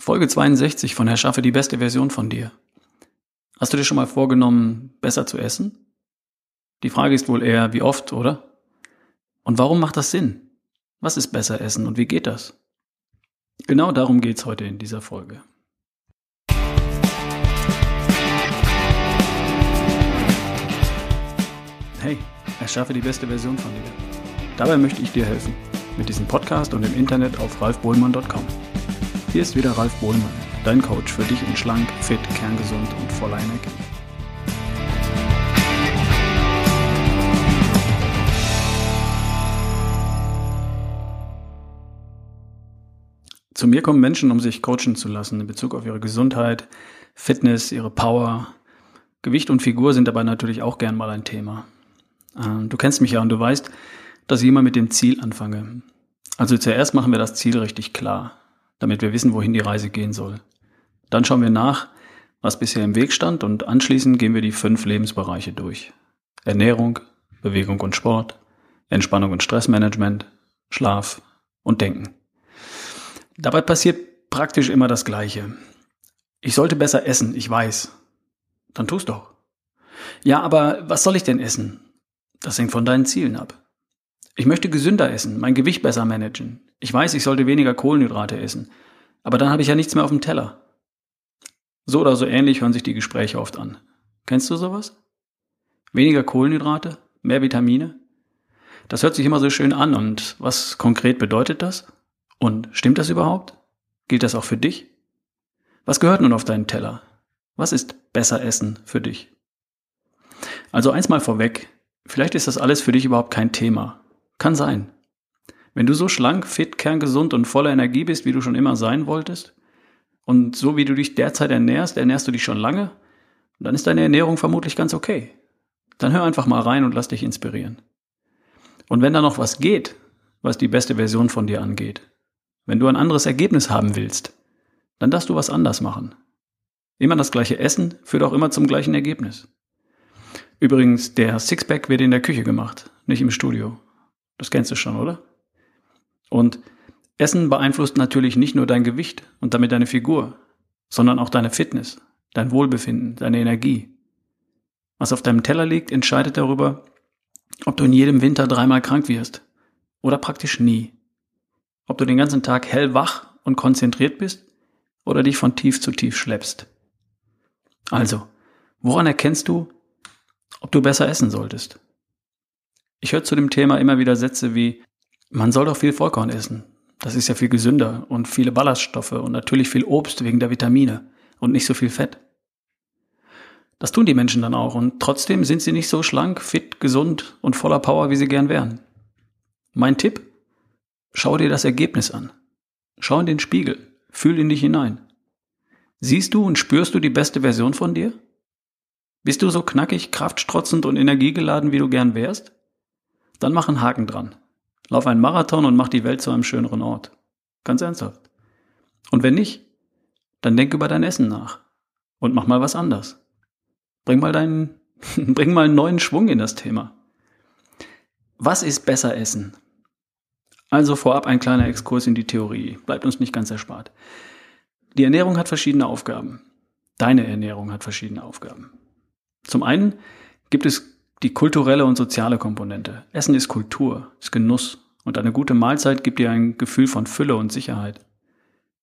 Folge 62 von Erschaffe die beste Version von dir. Hast du dir schon mal vorgenommen, besser zu essen? Die Frage ist wohl eher, wie oft, oder? Und warum macht das Sinn? Was ist besser essen und wie geht das? Genau darum geht's heute in dieser Folge. Hey, erschaffe die beste Version von dir. Dabei möchte ich dir helfen. Mit diesem Podcast und im Internet auf ralfbohlmann.com. Hier ist wieder Ralf Bohlmann, dein Coach für dich in schlank, fit, kerngesund und voller Energie. Zu mir kommen Menschen, um sich coachen zu lassen in Bezug auf ihre Gesundheit, Fitness, ihre Power. Gewicht und Figur sind dabei natürlich auch gern mal ein Thema. Ähm, du kennst mich ja und du weißt, dass ich immer mit dem Ziel anfange. Also zuerst machen wir das Ziel richtig klar damit wir wissen, wohin die Reise gehen soll. Dann schauen wir nach, was bisher im Weg stand und anschließend gehen wir die fünf Lebensbereiche durch. Ernährung, Bewegung und Sport, Entspannung und Stressmanagement, Schlaf und Denken. Dabei passiert praktisch immer das Gleiche. Ich sollte besser essen, ich weiß. Dann tu's doch. Ja, aber was soll ich denn essen? Das hängt von deinen Zielen ab. Ich möchte gesünder essen, mein Gewicht besser managen. Ich weiß, ich sollte weniger Kohlenhydrate essen. Aber dann habe ich ja nichts mehr auf dem Teller. So oder so ähnlich hören sich die Gespräche oft an. Kennst du sowas? Weniger Kohlenhydrate? Mehr Vitamine? Das hört sich immer so schön an und was konkret bedeutet das? Und stimmt das überhaupt? Gilt das auch für dich? Was gehört nun auf deinen Teller? Was ist besser Essen für dich? Also eins mal vorweg, vielleicht ist das alles für dich überhaupt kein Thema. Kann sein. Wenn du so schlank, fit, kerngesund und voller Energie bist, wie du schon immer sein wolltest, und so wie du dich derzeit ernährst, ernährst du dich schon lange, dann ist deine Ernährung vermutlich ganz okay. Dann hör einfach mal rein und lass dich inspirieren. Und wenn da noch was geht, was die beste Version von dir angeht, wenn du ein anderes Ergebnis haben willst, dann darfst du was anders machen. Immer das gleiche Essen führt auch immer zum gleichen Ergebnis. Übrigens, der Sixpack wird in der Küche gemacht, nicht im Studio. Das kennst du schon, oder? Und Essen beeinflusst natürlich nicht nur dein Gewicht und damit deine Figur, sondern auch deine Fitness, dein Wohlbefinden, deine Energie. Was auf deinem Teller liegt, entscheidet darüber, ob du in jedem Winter dreimal krank wirst oder praktisch nie. Ob du den ganzen Tag hellwach und konzentriert bist oder dich von tief zu tief schleppst. Also, woran erkennst du, ob du besser essen solltest? Ich höre zu dem Thema immer wieder Sätze wie, man soll doch viel Vollkorn essen. Das ist ja viel gesünder und viele Ballaststoffe und natürlich viel Obst wegen der Vitamine und nicht so viel Fett. Das tun die Menschen dann auch und trotzdem sind sie nicht so schlank, fit, gesund und voller Power, wie sie gern wären. Mein Tipp? Schau dir das Ergebnis an. Schau in den Spiegel. Fühl in dich hinein. Siehst du und spürst du die beste Version von dir? Bist du so knackig, kraftstrotzend und energiegeladen, wie du gern wärst? Dann mach einen Haken dran. Lauf einen Marathon und mach die Welt zu einem schöneren Ort. Ganz ernsthaft. Und wenn nicht, dann denk über dein Essen nach. Und mach mal was anders. Bring mal deinen, bring mal einen neuen Schwung in das Thema. Was ist besser Essen? Also vorab ein kleiner Exkurs in die Theorie. Bleibt uns nicht ganz erspart. Die Ernährung hat verschiedene Aufgaben. Deine Ernährung hat verschiedene Aufgaben. Zum einen gibt es die kulturelle und soziale Komponente. Essen ist Kultur, ist Genuss und eine gute Mahlzeit gibt dir ein Gefühl von Fülle und Sicherheit.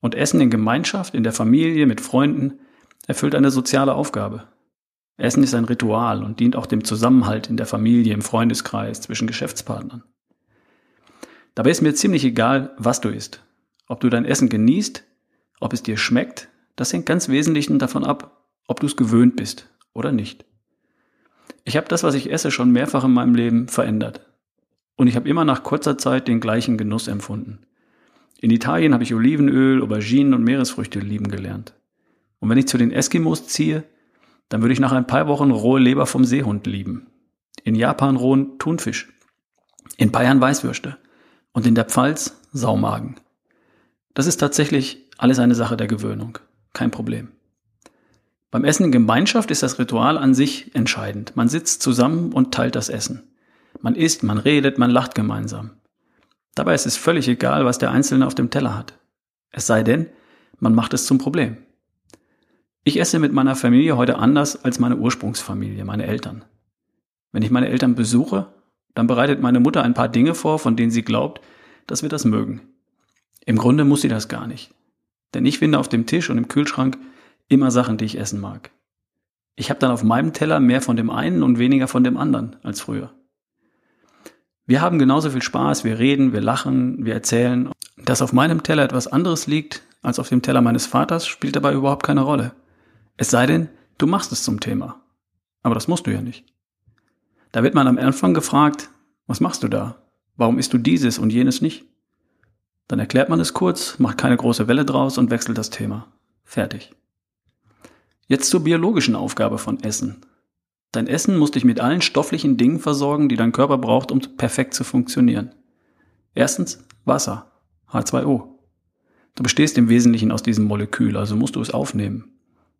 Und Essen in Gemeinschaft, in der Familie, mit Freunden erfüllt eine soziale Aufgabe. Essen ist ein Ritual und dient auch dem Zusammenhalt in der Familie, im Freundeskreis, zwischen Geschäftspartnern. Dabei ist mir ziemlich egal, was du isst. Ob du dein Essen genießt, ob es dir schmeckt, das hängt ganz wesentlich davon ab, ob du es gewöhnt bist oder nicht. Ich habe das, was ich esse, schon mehrfach in meinem Leben verändert. Und ich habe immer nach kurzer Zeit den gleichen Genuss empfunden. In Italien habe ich Olivenöl, Auberginen und Meeresfrüchte lieben gelernt. Und wenn ich zu den Eskimos ziehe, dann würde ich nach ein paar Wochen rohe Leber vom Seehund lieben. In Japan rohen Thunfisch. In Bayern Weißwürste. Und in der Pfalz Saumagen. Das ist tatsächlich alles eine Sache der Gewöhnung. Kein Problem. Beim Essen in Gemeinschaft ist das Ritual an sich entscheidend. Man sitzt zusammen und teilt das Essen. Man isst, man redet, man lacht gemeinsam. Dabei ist es völlig egal, was der Einzelne auf dem Teller hat. Es sei denn, man macht es zum Problem. Ich esse mit meiner Familie heute anders als meine Ursprungsfamilie, meine Eltern. Wenn ich meine Eltern besuche, dann bereitet meine Mutter ein paar Dinge vor, von denen sie glaubt, dass wir das mögen. Im Grunde muss sie das gar nicht. Denn ich finde auf dem Tisch und im Kühlschrank immer Sachen, die ich essen mag. Ich habe dann auf meinem Teller mehr von dem einen und weniger von dem anderen als früher. Wir haben genauso viel Spaß, wir reden, wir lachen, wir erzählen. Dass auf meinem Teller etwas anderes liegt als auf dem Teller meines Vaters, spielt dabei überhaupt keine Rolle. Es sei denn, du machst es zum Thema. Aber das musst du ja nicht. Da wird man am Anfang gefragt, was machst du da? Warum isst du dieses und jenes nicht? Dann erklärt man es kurz, macht keine große Welle draus und wechselt das Thema. Fertig. Jetzt zur biologischen Aufgabe von Essen. Dein Essen muss dich mit allen stofflichen Dingen versorgen, die dein Körper braucht, um perfekt zu funktionieren. Erstens Wasser, H2O. Du bestehst im Wesentlichen aus diesem Molekül, also musst du es aufnehmen.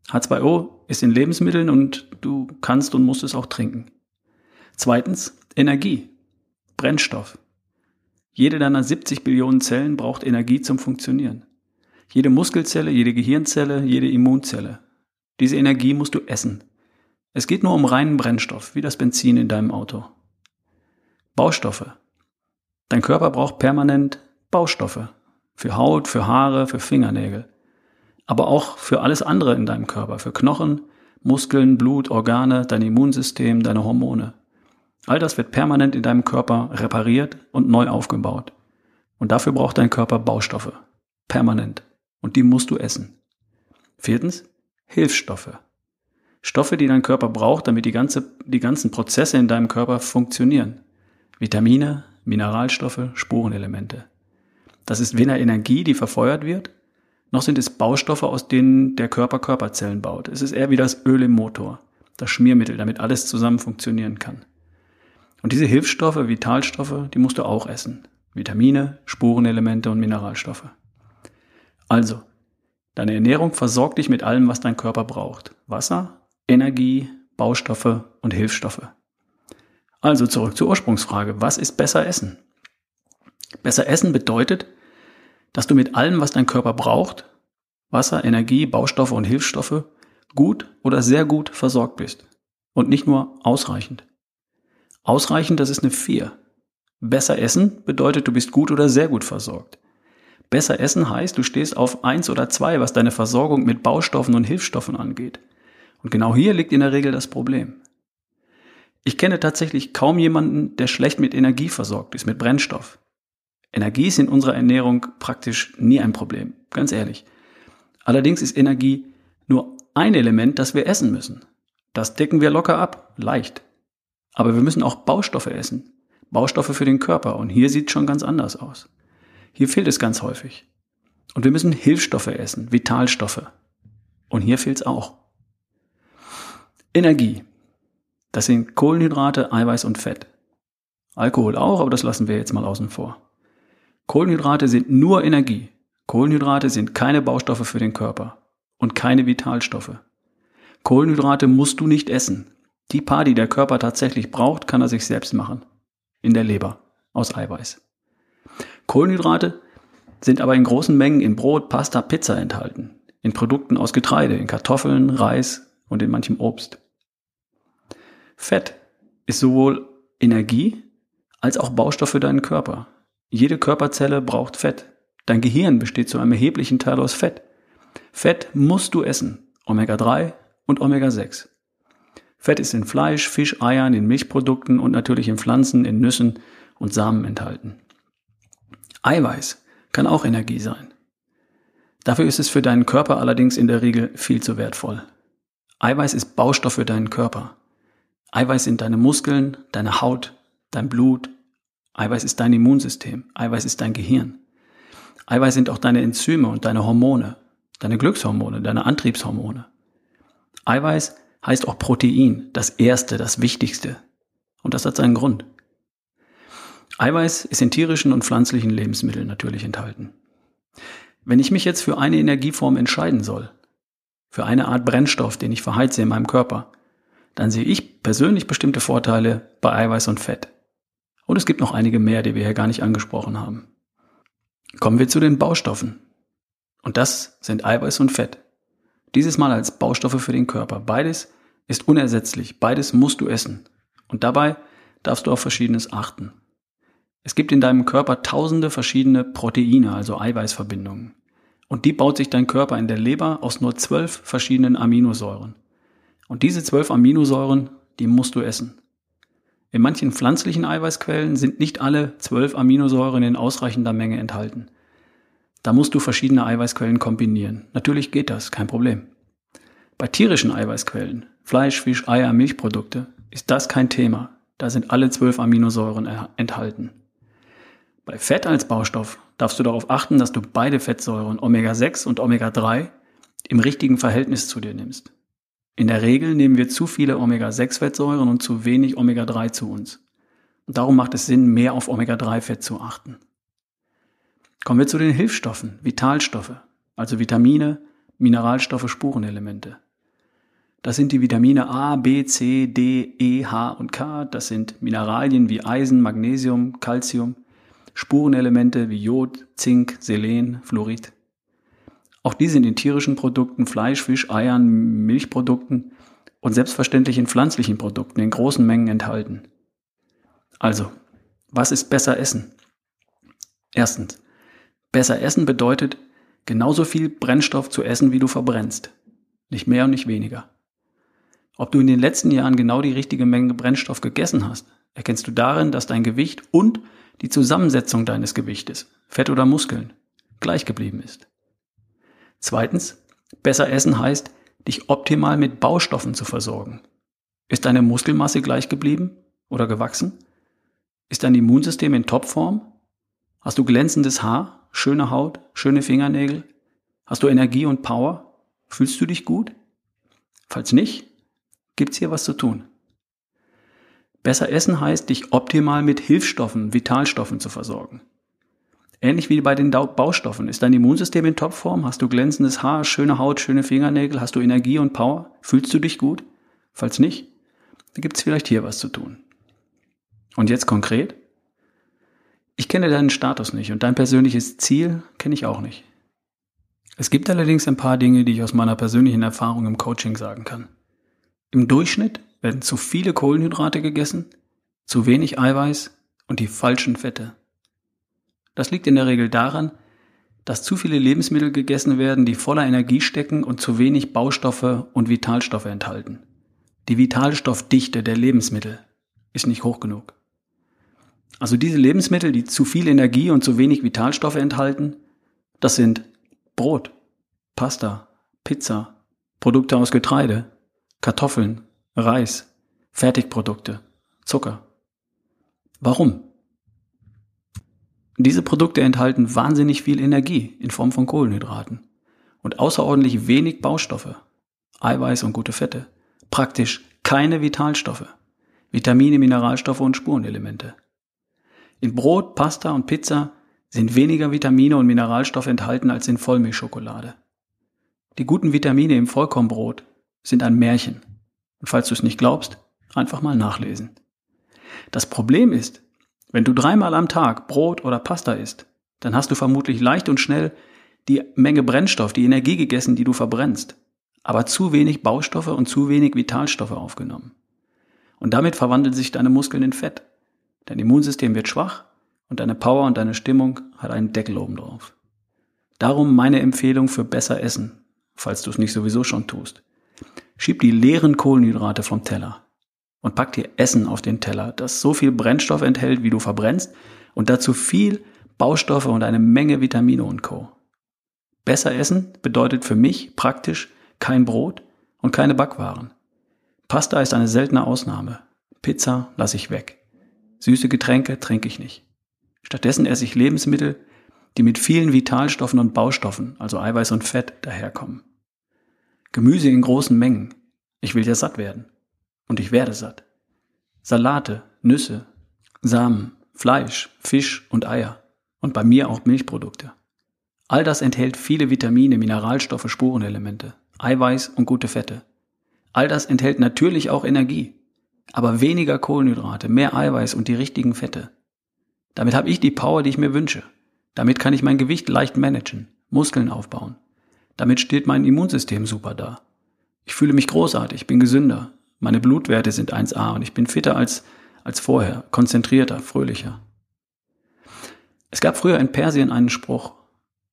H2O ist in Lebensmitteln und du kannst und musst es auch trinken. Zweitens Energie, Brennstoff. Jede deiner 70 Billionen Zellen braucht Energie zum Funktionieren. Jede Muskelzelle, jede Gehirnzelle, jede Immunzelle. Diese Energie musst du essen. Es geht nur um reinen Brennstoff, wie das Benzin in deinem Auto. Baustoffe. Dein Körper braucht permanent Baustoffe. Für Haut, für Haare, für Fingernägel. Aber auch für alles andere in deinem Körper. Für Knochen, Muskeln, Blut, Organe, dein Immunsystem, deine Hormone. All das wird permanent in deinem Körper repariert und neu aufgebaut. Und dafür braucht dein Körper Baustoffe. Permanent. Und die musst du essen. Viertens, Hilfsstoffe. Stoffe, die dein Körper braucht, damit die, ganze, die ganzen Prozesse in deinem Körper funktionieren. Vitamine, Mineralstoffe, Spurenelemente. Das ist weder Energie, die verfeuert wird, noch sind es Baustoffe, aus denen der Körper Körperzellen baut. Es ist eher wie das Öl im Motor, das Schmiermittel, damit alles zusammen funktionieren kann. Und diese Hilfsstoffe, Vitalstoffe, die musst du auch essen. Vitamine, Spurenelemente und Mineralstoffe. Also, deine Ernährung versorgt dich mit allem, was dein Körper braucht. Wasser, Energie, Baustoffe und Hilfsstoffe. Also zurück zur Ursprungsfrage. Was ist besser essen? Besser essen bedeutet, dass du mit allem, was dein Körper braucht, Wasser, Energie, Baustoffe und Hilfsstoffe, gut oder sehr gut versorgt bist. Und nicht nur ausreichend. Ausreichend, das ist eine 4. Besser essen bedeutet, du bist gut oder sehr gut versorgt. Besser essen heißt, du stehst auf 1 oder 2, was deine Versorgung mit Baustoffen und Hilfsstoffen angeht. Und genau hier liegt in der Regel das Problem. Ich kenne tatsächlich kaum jemanden, der schlecht mit Energie versorgt ist, mit Brennstoff. Energie ist in unserer Ernährung praktisch nie ein Problem, ganz ehrlich. Allerdings ist Energie nur ein Element, das wir essen müssen. Das decken wir locker ab, leicht. Aber wir müssen auch Baustoffe essen. Baustoffe für den Körper. Und hier sieht es schon ganz anders aus. Hier fehlt es ganz häufig. Und wir müssen Hilfsstoffe essen, Vitalstoffe. Und hier fehlt es auch. Energie. Das sind Kohlenhydrate, Eiweiß und Fett. Alkohol auch, aber das lassen wir jetzt mal außen vor. Kohlenhydrate sind nur Energie. Kohlenhydrate sind keine Baustoffe für den Körper und keine Vitalstoffe. Kohlenhydrate musst du nicht essen. Die paar, die der Körper tatsächlich braucht, kann er sich selbst machen. In der Leber. Aus Eiweiß. Kohlenhydrate sind aber in großen Mengen in Brot, Pasta, Pizza enthalten. In Produkten aus Getreide, in Kartoffeln, Reis und in manchem Obst. Fett ist sowohl Energie als auch Baustoff für deinen Körper. Jede Körperzelle braucht Fett. Dein Gehirn besteht zu einem erheblichen Teil aus Fett. Fett musst du essen. Omega-3 und Omega-6. Fett ist in Fleisch, Fisch, Eiern, in Milchprodukten und natürlich in Pflanzen, in Nüssen und Samen enthalten. Eiweiß kann auch Energie sein. Dafür ist es für deinen Körper allerdings in der Regel viel zu wertvoll. Eiweiß ist Baustoff für deinen Körper. Eiweiß sind deine Muskeln, deine Haut, dein Blut. Eiweiß ist dein Immunsystem. Eiweiß ist dein Gehirn. Eiweiß sind auch deine Enzyme und deine Hormone, deine Glückshormone, deine Antriebshormone. Eiweiß heißt auch Protein, das Erste, das Wichtigste. Und das hat seinen Grund. Eiweiß ist in tierischen und pflanzlichen Lebensmitteln natürlich enthalten. Wenn ich mich jetzt für eine Energieform entscheiden soll, für eine Art Brennstoff, den ich verheize in meinem Körper, dann sehe ich persönlich bestimmte Vorteile bei Eiweiß und Fett. Und es gibt noch einige mehr, die wir hier gar nicht angesprochen haben. Kommen wir zu den Baustoffen. Und das sind Eiweiß und Fett. Dieses Mal als Baustoffe für den Körper. Beides ist unersetzlich. Beides musst du essen. Und dabei darfst du auf Verschiedenes achten. Es gibt in deinem Körper tausende verschiedene Proteine, also Eiweißverbindungen. Und die baut sich dein Körper in der Leber aus nur zwölf verschiedenen Aminosäuren. Und diese zwölf Aminosäuren, die musst du essen. In manchen pflanzlichen Eiweißquellen sind nicht alle zwölf Aminosäuren in ausreichender Menge enthalten. Da musst du verschiedene Eiweißquellen kombinieren. Natürlich geht das, kein Problem. Bei tierischen Eiweißquellen, Fleisch, Fisch, Eier, Milchprodukte, ist das kein Thema. Da sind alle zwölf Aminosäuren enthalten. Bei Fett als Baustoff darfst du darauf achten, dass du beide Fettsäuren Omega-6 und Omega-3 im richtigen Verhältnis zu dir nimmst. In der Regel nehmen wir zu viele Omega-6-Fettsäuren und zu wenig Omega-3 zu uns. Und darum macht es Sinn, mehr auf Omega-3-Fett zu achten. Kommen wir zu den Hilfsstoffen, Vitalstoffe, also Vitamine, Mineralstoffe, Spurenelemente. Das sind die Vitamine A, B, C, D, E, H und K. Das sind Mineralien wie Eisen, Magnesium, Calcium, Spurenelemente wie Jod, Zink, Selen, Fluorid. Auch die sind in tierischen Produkten, Fleisch, Fisch, Eiern, Milchprodukten und selbstverständlich in pflanzlichen Produkten in großen Mengen enthalten. Also, was ist besser essen? Erstens, besser essen bedeutet, genauso viel Brennstoff zu essen, wie du verbrennst. Nicht mehr und nicht weniger. Ob du in den letzten Jahren genau die richtige Menge Brennstoff gegessen hast, erkennst du darin, dass dein Gewicht und die Zusammensetzung deines Gewichtes, Fett oder Muskeln, gleich geblieben ist. Zweitens, besser essen heißt, dich optimal mit Baustoffen zu versorgen. Ist deine Muskelmasse gleich geblieben oder gewachsen? Ist dein Immunsystem in Topform? Hast du glänzendes Haar, schöne Haut, schöne Fingernägel? Hast du Energie und Power? Fühlst du dich gut? Falls nicht, gibt's hier was zu tun. Besser essen heißt, dich optimal mit Hilfsstoffen, Vitalstoffen zu versorgen. Ähnlich wie bei den Baustoffen. Ist dein Immunsystem in Topform? Hast du glänzendes Haar, schöne Haut, schöne Fingernägel? Hast du Energie und Power? Fühlst du dich gut? Falls nicht, dann gibt's vielleicht hier was zu tun. Und jetzt konkret? Ich kenne deinen Status nicht und dein persönliches Ziel kenne ich auch nicht. Es gibt allerdings ein paar Dinge, die ich aus meiner persönlichen Erfahrung im Coaching sagen kann. Im Durchschnitt werden zu viele Kohlenhydrate gegessen, zu wenig Eiweiß und die falschen Fette. Das liegt in der Regel daran, dass zu viele Lebensmittel gegessen werden, die voller Energie stecken und zu wenig Baustoffe und Vitalstoffe enthalten. Die Vitalstoffdichte der Lebensmittel ist nicht hoch genug. Also diese Lebensmittel, die zu viel Energie und zu wenig Vitalstoffe enthalten, das sind Brot, Pasta, Pizza, Produkte aus Getreide, Kartoffeln, Reis, Fertigprodukte, Zucker. Warum? Diese Produkte enthalten wahnsinnig viel Energie in Form von Kohlenhydraten und außerordentlich wenig Baustoffe, Eiweiß und gute Fette, praktisch keine Vitalstoffe, Vitamine, Mineralstoffe und Spurenelemente. In Brot, Pasta und Pizza sind weniger Vitamine und Mineralstoffe enthalten als in Vollmilchschokolade. Die guten Vitamine im Vollkornbrot sind ein Märchen. Und falls du es nicht glaubst, einfach mal nachlesen. Das Problem ist, wenn du dreimal am Tag Brot oder Pasta isst, dann hast du vermutlich leicht und schnell die Menge Brennstoff, die Energie gegessen, die du verbrennst, aber zu wenig Baustoffe und zu wenig Vitalstoffe aufgenommen. Und damit verwandeln sich deine Muskeln in Fett. Dein Immunsystem wird schwach und deine Power und deine Stimmung hat einen Deckel oben drauf. Darum meine Empfehlung für besser Essen, falls du es nicht sowieso schon tust. Schieb die leeren Kohlenhydrate vom Teller und pack dir Essen auf den Teller, das so viel Brennstoff enthält, wie du verbrennst und dazu viel Baustoffe und eine Menge Vitamine und Co. Besser essen bedeutet für mich praktisch kein Brot und keine Backwaren. Pasta ist eine seltene Ausnahme. Pizza lasse ich weg. Süße Getränke trinke ich nicht. Stattdessen esse ich Lebensmittel, die mit vielen Vitalstoffen und Baustoffen, also Eiweiß und Fett, daherkommen. Gemüse in großen Mengen. Ich will ja satt werden. Und ich werde satt. Salate, Nüsse, Samen, Fleisch, Fisch und Eier. Und bei mir auch Milchprodukte. All das enthält viele Vitamine, Mineralstoffe, Spurenelemente, Eiweiß und gute Fette. All das enthält natürlich auch Energie, aber weniger Kohlenhydrate, mehr Eiweiß und die richtigen Fette. Damit habe ich die Power, die ich mir wünsche. Damit kann ich mein Gewicht leicht managen, Muskeln aufbauen. Damit steht mein Immunsystem super da. Ich fühle mich großartig, bin gesünder. Meine Blutwerte sind 1A und ich bin fitter als, als vorher, konzentrierter, fröhlicher. Es gab früher in Persien einen Spruch.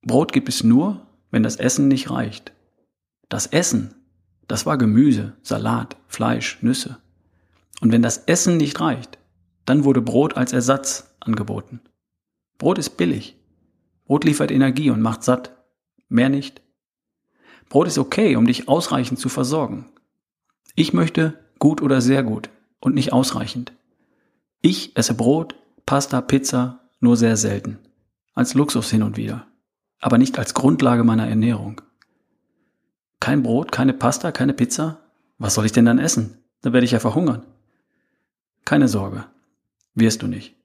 Brot gibt es nur, wenn das Essen nicht reicht. Das Essen, das war Gemüse, Salat, Fleisch, Nüsse. Und wenn das Essen nicht reicht, dann wurde Brot als Ersatz angeboten. Brot ist billig. Brot liefert Energie und macht satt. Mehr nicht. Brot ist okay, um dich ausreichend zu versorgen. Ich möchte gut oder sehr gut und nicht ausreichend. Ich esse Brot, Pasta, Pizza nur sehr selten. Als Luxus hin und wieder. Aber nicht als Grundlage meiner Ernährung. Kein Brot, keine Pasta, keine Pizza? Was soll ich denn dann essen? Dann werde ich ja verhungern. Keine Sorge. Wirst du nicht.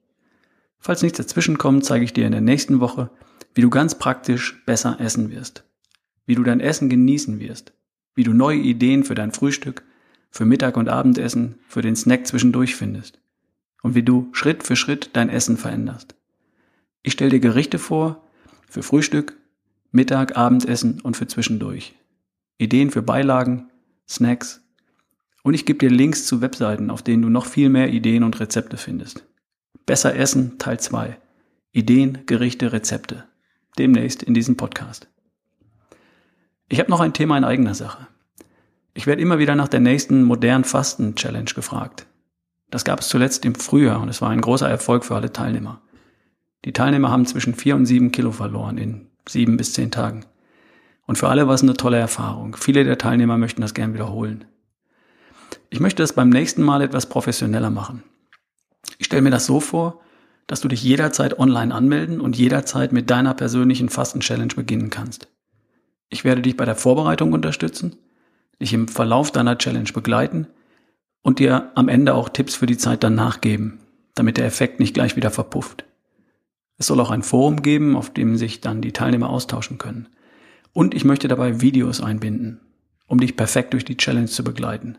Falls nichts dazwischenkommt, zeige ich dir in der nächsten Woche, wie du ganz praktisch besser essen wirst wie du dein Essen genießen wirst, wie du neue Ideen für dein Frühstück, für Mittag- und Abendessen, für den Snack zwischendurch findest und wie du Schritt für Schritt dein Essen veränderst. Ich stelle dir Gerichte vor für Frühstück, Mittag, Abendessen und für zwischendurch. Ideen für Beilagen, Snacks und ich gebe dir Links zu Webseiten, auf denen du noch viel mehr Ideen und Rezepte findest. Besser Essen Teil 2. Ideen, Gerichte, Rezepte. Demnächst in diesem Podcast. Ich habe noch ein Thema in eigener Sache. Ich werde immer wieder nach der nächsten modernen Fasten-Challenge gefragt. Das gab es zuletzt im Frühjahr und es war ein großer Erfolg für alle Teilnehmer. Die Teilnehmer haben zwischen vier und sieben Kilo verloren in sieben bis zehn Tagen. Und für alle war es eine tolle Erfahrung. Viele der Teilnehmer möchten das gern wiederholen. Ich möchte das beim nächsten Mal etwas professioneller machen. Ich stelle mir das so vor, dass du dich jederzeit online anmelden und jederzeit mit deiner persönlichen Fasten-Challenge beginnen kannst. Ich werde dich bei der Vorbereitung unterstützen, dich im Verlauf deiner Challenge begleiten und dir am Ende auch Tipps für die Zeit danach geben, damit der Effekt nicht gleich wieder verpufft. Es soll auch ein Forum geben, auf dem sich dann die Teilnehmer austauschen können. Und ich möchte dabei Videos einbinden, um dich perfekt durch die Challenge zu begleiten.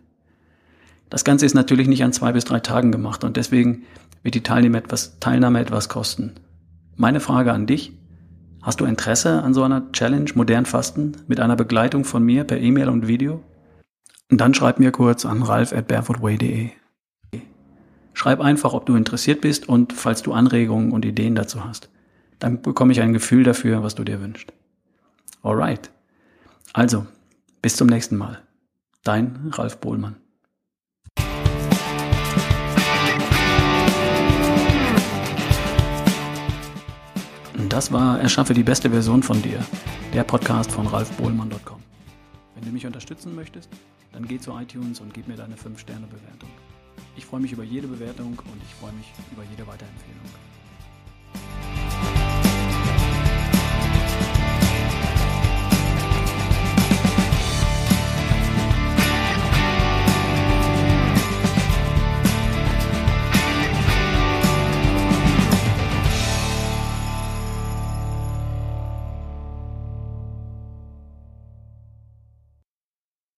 Das Ganze ist natürlich nicht an zwei bis drei Tagen gemacht und deswegen wird die Teilnahme etwas, Teilnahme etwas kosten. Meine Frage an dich, Hast du Interesse an so einer Challenge Modern Fasten mit einer Begleitung von mir per E-Mail und Video? Und dann schreib mir kurz an ralf at barefootway.de. Schreib einfach, ob du interessiert bist und falls du Anregungen und Ideen dazu hast. Dann bekomme ich ein Gefühl dafür, was du dir wünschst. Alright. Also, bis zum nächsten Mal. Dein Ralf Bohlmann. Das war Erschaffe die beste Version von dir, der Podcast von ralfbohlmann.com. Wenn du mich unterstützen möchtest, dann geh zu iTunes und gib mir deine 5-Sterne-Bewertung. Ich freue mich über jede Bewertung und ich freue mich über jede Weiterempfehlung.